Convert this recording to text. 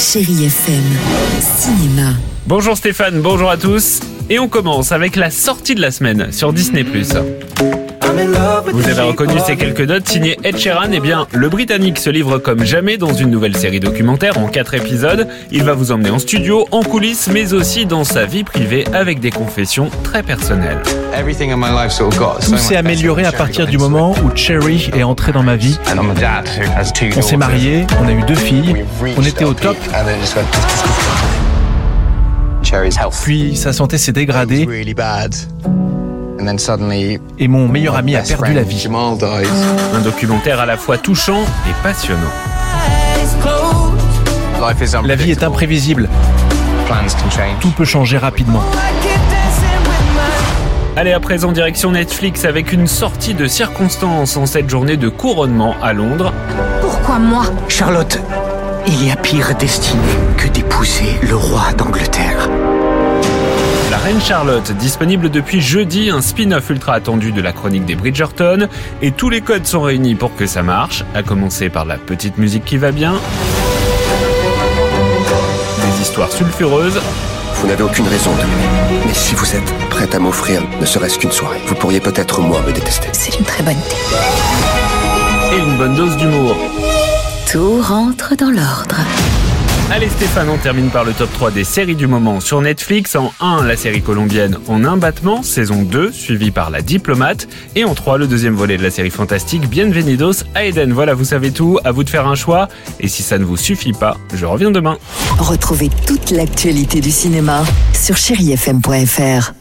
Chérie FM, cinéma. Bonjour Stéphane, bonjour à tous. Et on commence avec la sortie de la semaine sur Disney+. Vous avez reconnu ces quelques notes signées Ed Sheeran Eh bien, le Britannique se livre comme jamais dans une nouvelle série documentaire en 4 épisodes. Il va vous emmener en studio, en coulisses, mais aussi dans sa vie privée avec des confessions très personnelles. Tout s'est amélioré à partir du moment où Cherry est entrée dans ma vie. On s'est mariés, on a eu deux filles, on était au top, puis sa santé s'est dégradée. et mon meilleur ami a perdu la vie. Un documentaire à la fois touchant et passionnant. La vie est imprévisible, tout peut changer rapidement. Allez, à présent, direction Netflix avec une sortie de circonstances en cette journée de couronnement à Londres. Pourquoi moi? Charlotte, il y a pire destinée que d'épouser le roi d'Angleterre. La Reine Charlotte, disponible depuis jeudi, un spin-off ultra attendu de la chronique des Bridgerton, et tous les codes sont réunis pour que ça marche, à commencer par la petite musique qui va bien, des histoires sulfureuses, Vous n'avez aucune raison de l'aimer. Mais si vous êtes prête à m'offrir ne serait-ce qu'une soirée, vous pourriez peut-être moi me détester. C'est une très bonne idée. et une bonne dose d'humour. Tout rentre dans l'ordre. Allez Stéphane, on termine par le top 3 des séries du moment sur Netflix. En 1, la série colombienne En un battement, saison 2, suivie par La Diplomate. Et en 3, le deuxième volet de la série fantastique Bienvenidos à Eden. Voilà, vous savez tout, à vous de faire un choix. Et si ça ne vous suffit pas, je reviens demain. Retrouvez toute l'actualité du cinéma sur chérifm.fr.